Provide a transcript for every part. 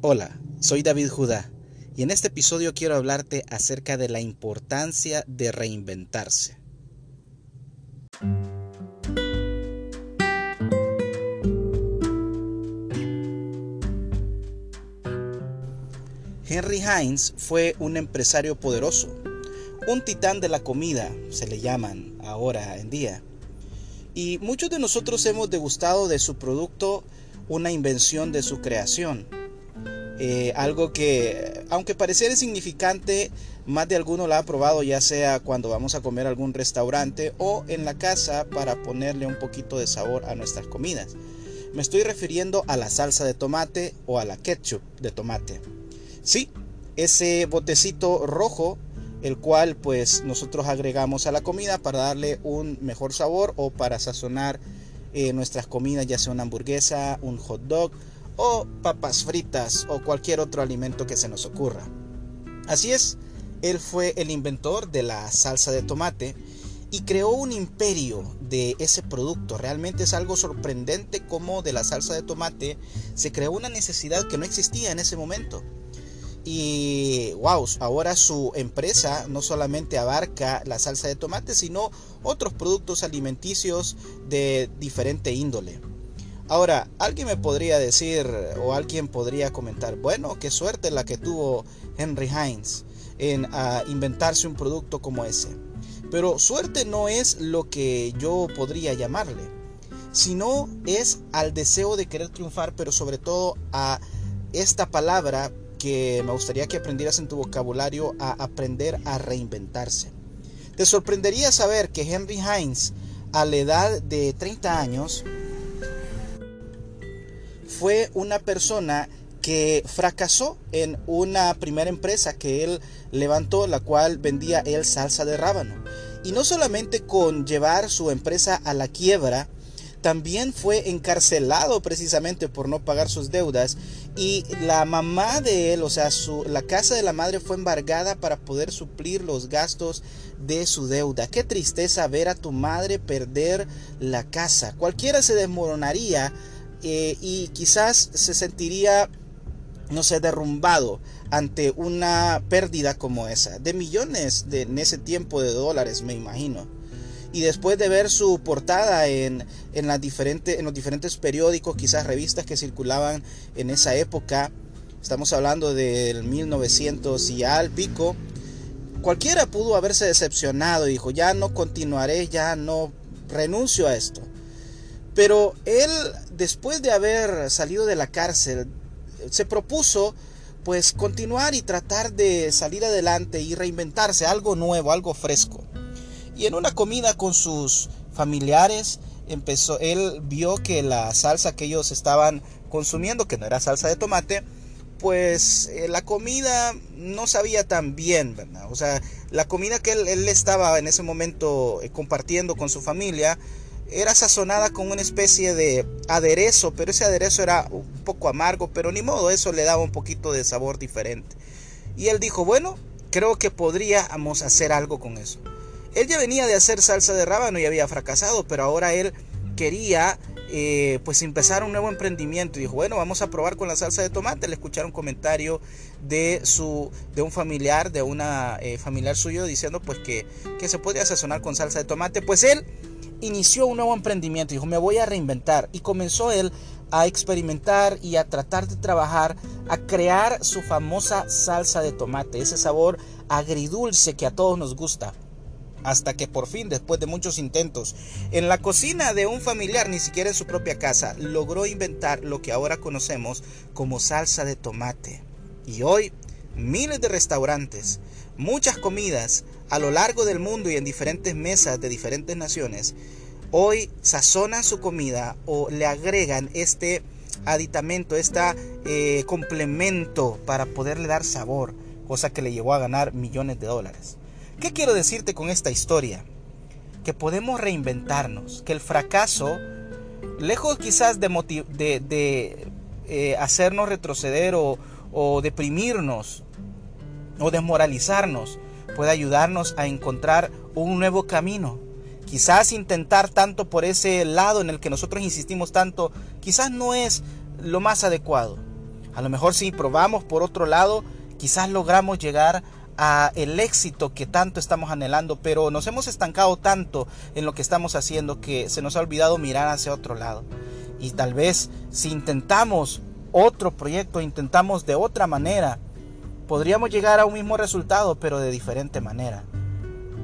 Hola, soy David Judá y en este episodio quiero hablarte acerca de la importancia de reinventarse. Henry Heinz fue un empresario poderoso, un titán de la comida, se le llaman ahora en día. Y muchos de nosotros hemos degustado de su producto una invención de su creación eh, algo que, aunque pareciera insignificante, más de alguno lo ha probado, ya sea cuando vamos a comer a algún restaurante o en la casa para ponerle un poquito de sabor a nuestras comidas. Me estoy refiriendo a la salsa de tomate o a la ketchup de tomate. Sí, ese botecito rojo, el cual pues nosotros agregamos a la comida para darle un mejor sabor o para sazonar eh, nuestras comidas, ya sea una hamburguesa, un hot dog o papas fritas o cualquier otro alimento que se nos ocurra. Así es, él fue el inventor de la salsa de tomate y creó un imperio de ese producto. Realmente es algo sorprendente como de la salsa de tomate se creó una necesidad que no existía en ese momento. Y wow, ahora su empresa no solamente abarca la salsa de tomate, sino otros productos alimenticios de diferente índole. Ahora, alguien me podría decir o alguien podría comentar, bueno, qué suerte la que tuvo Henry Heinz en ah, inventarse un producto como ese. Pero suerte no es lo que yo podría llamarle, sino es al deseo de querer triunfar, pero sobre todo a esta palabra que me gustaría que aprendieras en tu vocabulario, a aprender a reinventarse. Te sorprendería saber que Henry Heinz, a la edad de 30 años, fue una persona que fracasó en una primera empresa que él levantó, la cual vendía él salsa de rábano. Y no solamente con llevar su empresa a la quiebra, también fue encarcelado precisamente por no pagar sus deudas y la mamá de él, o sea, la casa de la madre fue embargada para poder suplir los gastos de su deuda. Qué tristeza ver a tu madre perder la casa. Cualquiera se desmoronaría eh, y quizás se sentiría, no sé, derrumbado ante una pérdida como esa, de millones de, en ese tiempo de dólares, me imagino. Y después de ver su portada en, en, en los diferentes periódicos, quizás revistas que circulaban en esa época, estamos hablando del 1900 y al pico, cualquiera pudo haberse decepcionado y dijo, ya no continuaré, ya no renuncio a esto. Pero él, después de haber salido de la cárcel, se propuso pues continuar y tratar de salir adelante y reinventarse, algo nuevo, algo fresco. Y en una comida con sus familiares, empezó, él vio que la salsa que ellos estaban consumiendo, que no era salsa de tomate, pues eh, la comida no sabía tan bien, ¿verdad? O sea, la comida que él, él estaba en ese momento eh, compartiendo con su familia, era sazonada con una especie de aderezo, pero ese aderezo era un poco amargo, pero ni modo, eso le daba un poquito de sabor diferente. Y él dijo, bueno, creo que podríamos hacer algo con eso. Él ya venía de hacer salsa de rábano y había fracasado, pero ahora él quería eh, pues empezar un nuevo emprendimiento y dijo, bueno, vamos a probar con la salsa de tomate. Le escucharon un comentario de, su, de un familiar, de una eh, familiar suyo, diciendo pues que, que se podía sazonar con salsa de tomate. Pues él inició un nuevo emprendimiento, dijo, me voy a reinventar. Y comenzó él a experimentar y a tratar de trabajar, a crear su famosa salsa de tomate, ese sabor agridulce que a todos nos gusta. Hasta que por fin, después de muchos intentos, en la cocina de un familiar, ni siquiera en su propia casa, logró inventar lo que ahora conocemos como salsa de tomate. Y hoy, miles de restaurantes, muchas comidas a lo largo del mundo y en diferentes mesas de diferentes naciones, hoy sazonan su comida o le agregan este aditamento, este complemento para poderle dar sabor, cosa que le llevó a ganar millones de dólares. ¿Qué quiero decirte con esta historia? Que podemos reinventarnos, que el fracaso, lejos quizás de, de, eh, hacernos retroceder o deprimirnos o desmoralizarnos, puede ayudarnos a encontrar un nuevo camino. Quizás intentar tanto por ese lado en el que nosotros insistimos tanto, quizás no es lo más adecuado. A lo mejor si probamos por otro lado, quizás logramos llegar a el éxito que tanto estamos anhelando, pero nos hemos estancado tanto en lo que estamos haciendo que se nos ha olvidado mirar hacia otro lado. Y tal vez si intentamos otro proyecto, intentamos de otra manera, podríamos llegar a un mismo resultado, pero de diferente manera.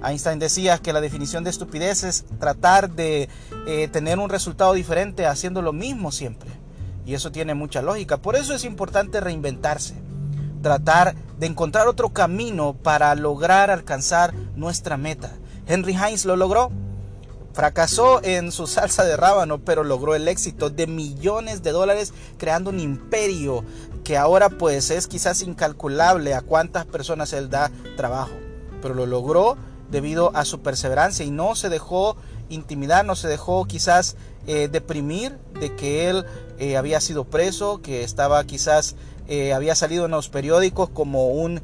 Einstein decía que la definición de estupidez es tratar de eh, tener un resultado diferente haciendo lo mismo siempre. Y eso tiene mucha lógica. Por eso es importante reinventarse tratar de encontrar otro camino para lograr alcanzar nuestra meta. Henry Heinz lo logró. Fracasó en su salsa de rábano, pero logró el éxito de millones de dólares creando un imperio que ahora pues es quizás incalculable a cuántas personas él da trabajo. Pero lo logró debido a su perseverancia y no se dejó intimidar, no se dejó quizás eh, deprimir de que él eh, había sido preso, que estaba quizás eh, había salido en los periódicos como un,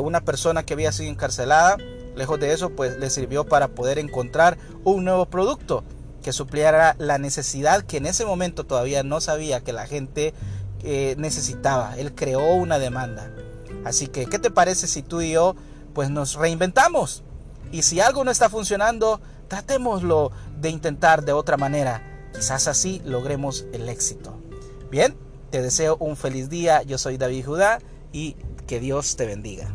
una persona que había sido encarcelada. Lejos de eso, pues le sirvió para poder encontrar un nuevo producto que supliera la necesidad que en ese momento todavía no sabía que la gente eh, necesitaba. Él creó una demanda. Así que, ¿qué te parece si tú y yo pues nos reinventamos? Y si algo no está funcionando, tratémoslo de intentar de otra manera. Quizás así logremos el éxito. Bien, te deseo un feliz día. Yo soy David Judá y que Dios te bendiga.